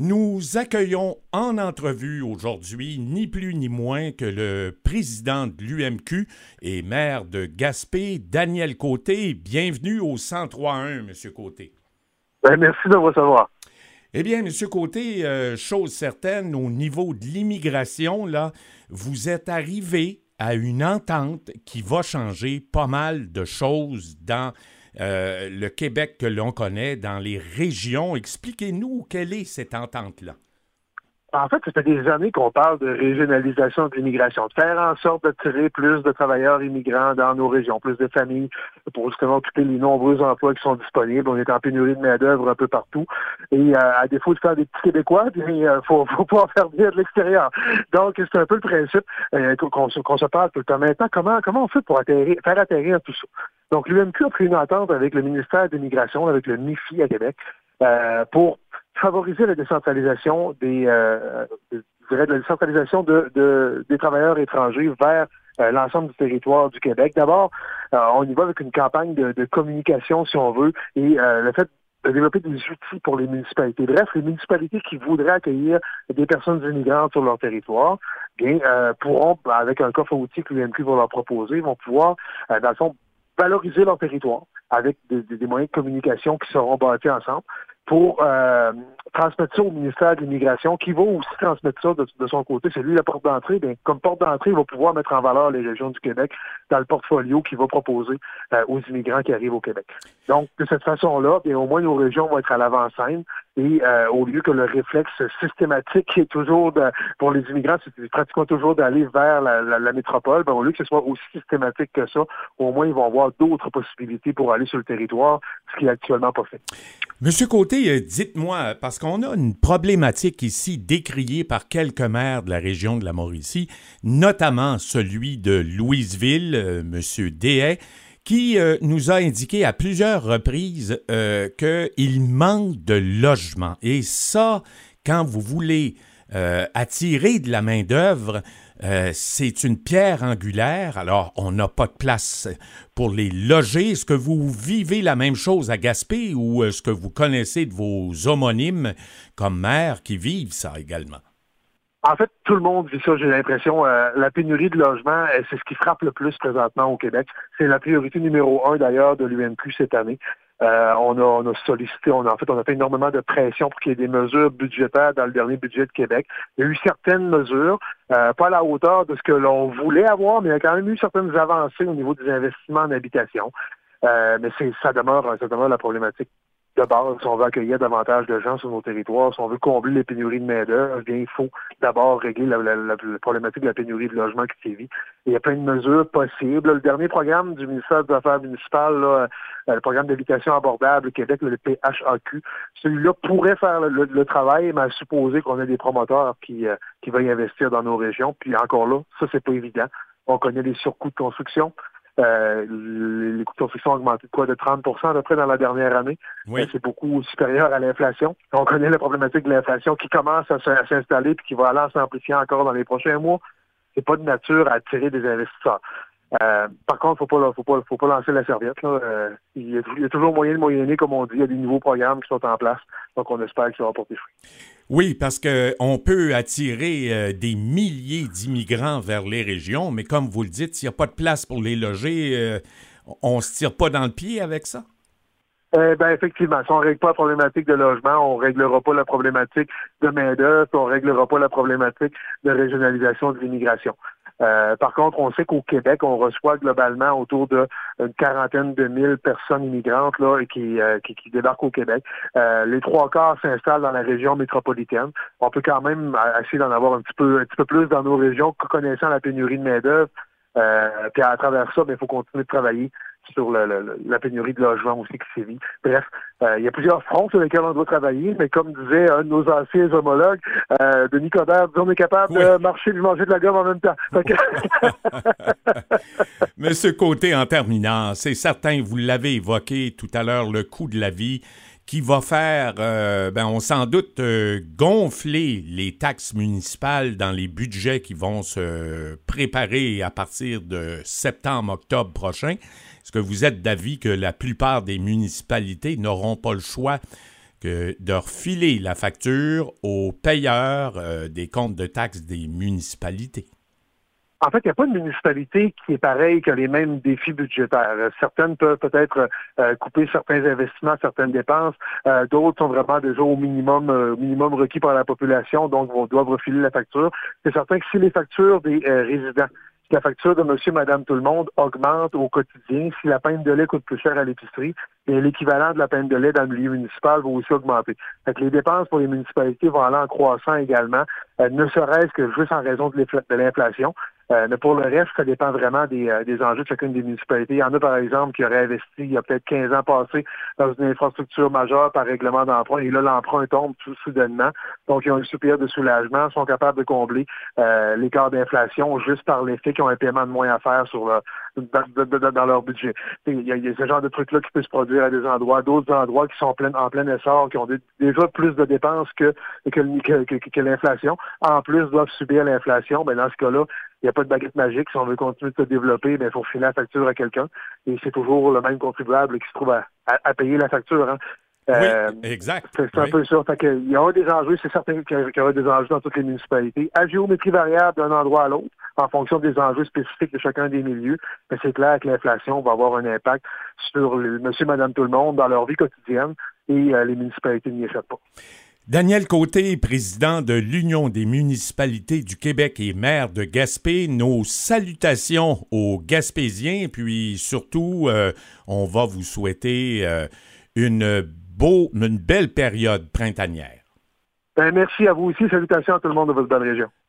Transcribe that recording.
Nous accueillons en entrevue aujourd'hui ni plus ni moins que le président de l'UMQ et maire de Gaspé, Daniel Côté. Bienvenue au 103.1, Monsieur Côté. Ben, merci de vous recevoir. Eh bien, Monsieur Côté, euh, chose certaine, au niveau de l'immigration, là, vous êtes arrivé à une entente qui va changer pas mal de choses dans le Québec que l'on connaît, dans les régions. Expliquez-nous quelle est cette entente-là. En fait, ça fait des années qu'on parle de régionalisation de l'immigration, de faire en sorte d'attirer plus de travailleurs immigrants dans nos régions, plus de familles pour justement occuper les nombreux emplois qui sont disponibles. On est en pénurie de main-d'œuvre un peu partout. Et euh, à défaut de faire des petits Québécois, il euh, faut, faut pas faire bien de l'extérieur. Donc, c'est un peu le principe euh, qu'on se parle tout le temps. Maintenant, comment, comment on fait pour atterrir, faire atterrir tout ça? Donc, l'UMQ a pris une entente avec le ministère de l'Immigration, avec le MIFI à Québec, euh, pour favoriser la décentralisation des, euh, de la décentralisation de, des travailleurs étrangers vers euh, l'ensemble du territoire du Québec. D'abord, euh, on y va avec une campagne de, de communication, si on veut, et le fait de développer des outils pour les municipalités. Bref, les municipalités qui voudraient accueillir des personnes immigrantes sur leur territoire, bien, pourront, avec un coffre outil que l'UMQ va leur proposer, vont pouvoir, dans le fond, valoriser leur territoire avec des, moyens de communication qui seront bâtis ensemble pour euh, transmettre ça au ministère de l'Immigration, qui va aussi transmettre ça de, son côté. C'est lui la porte d'entrée. Bien, comme porte d'entrée, il va pouvoir mettre en valeur les régions du Québec dans le portfolio qu'il va proposer euh, aux immigrants qui arrivent au Québec. Donc, de cette façon-là, bien, au moins nos régions vont être à l'avant-scène et euh, au lieu que le réflexe systématique est toujours pour les immigrants, c'est pratiquement toujours d'aller vers la, métropole, ben, au lieu que ce soit aussi systématique que ça, au moins ils vont avoir d'autres possibilités pour aller sur le territoire, ce qui est actuellement pas fait. Monsieur Côté, euh, dites-moi, parce qu'on a une problématique ici décriée par quelques maires de la région de la Mauricie, notamment celui de Louisville, euh, Monsieur Dehay, qui euh, nous a indiqué à plusieurs reprises euh, qu'il manque de logement. Et ça, quand vous voulez euh, attirer de la main-d'œuvre, c'est une pierre angulaire. Alors, on n'a pas de place pour les loger. Est-ce que vous vivez la même chose à Gaspé ou est-ce que vous connaissez de vos homonymes comme maire qui vivent ça également? En fait, tout le monde vit ça, j'ai l'impression. Euh, la pénurie de logements, euh, c'est ce qui frappe le plus présentement au Québec. C'est la priorité numéro un d'ailleurs de l'UNQ cette année. Euh, on, a, sollicité, on a, en fait, on a fait énormément de pression pour qu'il y ait des mesures budgétaires dans le dernier budget de Québec. Il y a eu certaines mesures, pas à la hauteur de ce que l'on voulait avoir, mais il y a quand même eu certaines avancées au niveau des investissements en habitation. mais c'est, ça demeure, ça demeure la problématique de base, si on veut accueillir davantage de gens sur nos territoires, si on veut combler les pénuries de main-d'œuvre, bien, il faut d'abord régler la, problématique de la pénurie de logement qui sévit. il y a plein de mesures possibles. Le dernier programme du ministère des Affaires municipales, euh, le programme d'habitation abordable Québec, le PHAQ, celui-là pourrait faire le, travail, mais à supposer qu'on ait des promoteurs qui, euh, qui veuillent investir dans nos régions. Puis encore là, ça, c'est pas évident. On connaît les surcoûts de construction. Euh, les coûts de construction ont augmenté de quoi? De 30 à peu près dans la dernière année. Euh, c'est beaucoup supérieur à l'inflation. On connaît la problématique de l'inflation qui commence à s'installer et qui va aller s'amplifier encore dans les prochains mois. C'est pas de nature à attirer des investisseurs. Euh, par contre, faut pas, faut pas, faut pas lancer la serviette. Euh, il, y a, toujours moyen de moyenner, comme on dit. Il y a des nouveaux programmes qui sont en place. Donc, on espère que ça va porter fruit. Oui, parce qu'on peut attirer euh, des milliers d'immigrants vers les régions, mais comme vous le dites, s'il n'y a pas de place pour les loger, on ne se tire pas dans le pied avec ça? ben effectivement, si on ne règle pas la problématique de logement, on ne réglera pas la problématique de main-d'œuvre, on ne réglera pas la problématique de régionalisation de l'immigration. Euh, par contre, on sait qu'au Québec, on reçoit globalement autour d'une quarantaine de mille personnes immigrantes là, qui, euh, qui, qui, débarquent au Québec. Euh, les trois quarts s'installent dans la région métropolitaine. On peut quand même essayer d'en avoir un petit peu un petit plus dans nos régions, connaissant la pénurie de main-d'œuvre. puis à travers ça, il ben, faut continuer de travailler sur la pénurie de logement aussi qui sévit. Bref, euh, il y a plusieurs fronts sur lesquels on doit travailler, mais comme disait un de nos anciens homologues, euh, Denis Coderre, on est capable de marcher et de manger de la gomme en même temps. Monsieur Côté, en terminant, c'est certain, vous l'avez évoqué tout à l'heure, le coût de la vie qui va faire, euh, ben, on sans doute euh, gonfler les taxes municipales dans les budgets qui vont se préparer à partir de septembre-octobre prochain. Est-ce que vous êtes d'avis que la plupart des municipalités n'auront pas le choix que de refiler la facture aux payeurs euh, des comptes de taxes des municipalités? En fait, il n'y a pas de municipalité qui est pareille que les mêmes défis budgétaires. Certaines peuvent peut-être euh, couper certains investissements, certaines dépenses. Euh, d'autres sont vraiment déjà au minimum, minimum requis par la population, donc vont, doivent refiler la facture. C'est certain que si les factures des résidents si la facture de monsieur, madame, tout le monde augmente au quotidien, si la peine de lait coûte plus cher à l'épicerie, l'équivalent de la peine de lait dans le milieu municipal va aussi augmenter. Fait les dépenses pour les municipalités vont aller en croissant également, euh, ne serait-ce que juste en raison de l'inflation. Euh, mais pour le reste, ça dépend vraiment des, euh, des, enjeux de chacune des municipalités. Il y en a, par exemple, qui auraient investi il y a peut-être 15 ans passés dans une infrastructure majeure par règlement d'emprunt, et là, l'emprunt tombe tout soudainement. Donc, ils ont une super de soulagement, sont capables de combler euh, l'écart d'inflation juste par l'effet qu'ils ont un paiement de moins à faire sur dans, leur budget. Il y, a, ce genre de trucs-là qui peut se produire à des endroits, d'autres endroits qui sont en plein, en plein essor, qui ont déjà plus de dépenses que, que, que, que l'inflation. En plus, doivent subir l'inflation. Ben, dans ce cas-là, n'y a pas de baguette magique. Si on veut continuer de se développer, ben, il faut filer la facture à quelqu'un. Et c'est toujours le même contribuable qui se trouve à, payer la facture. Hein. oui, euh, exact. C'est un peu ça. il y aura des enjeux, c'est certain qu'il y aura des enjeux dans toutes les municipalités. À géométrie variable d'un endroit à l'autre, en fonction des enjeux spécifiques de chacun des milieux. Mais c'est clair que l'inflation va avoir un impact sur monsieur, madame, tout le monde dans leur vie quotidienne et euh, les municipalités n'y échappent pas. Daniel Côté, président de l'Union des municipalités du Québec et maire de Gaspé, nos salutations aux Gaspésiens, puis surtout, euh, on va vous souhaiter euh, une, beau, une belle période printanière. Ben, merci à vous aussi. Salutations à tout le monde de votre bonne région.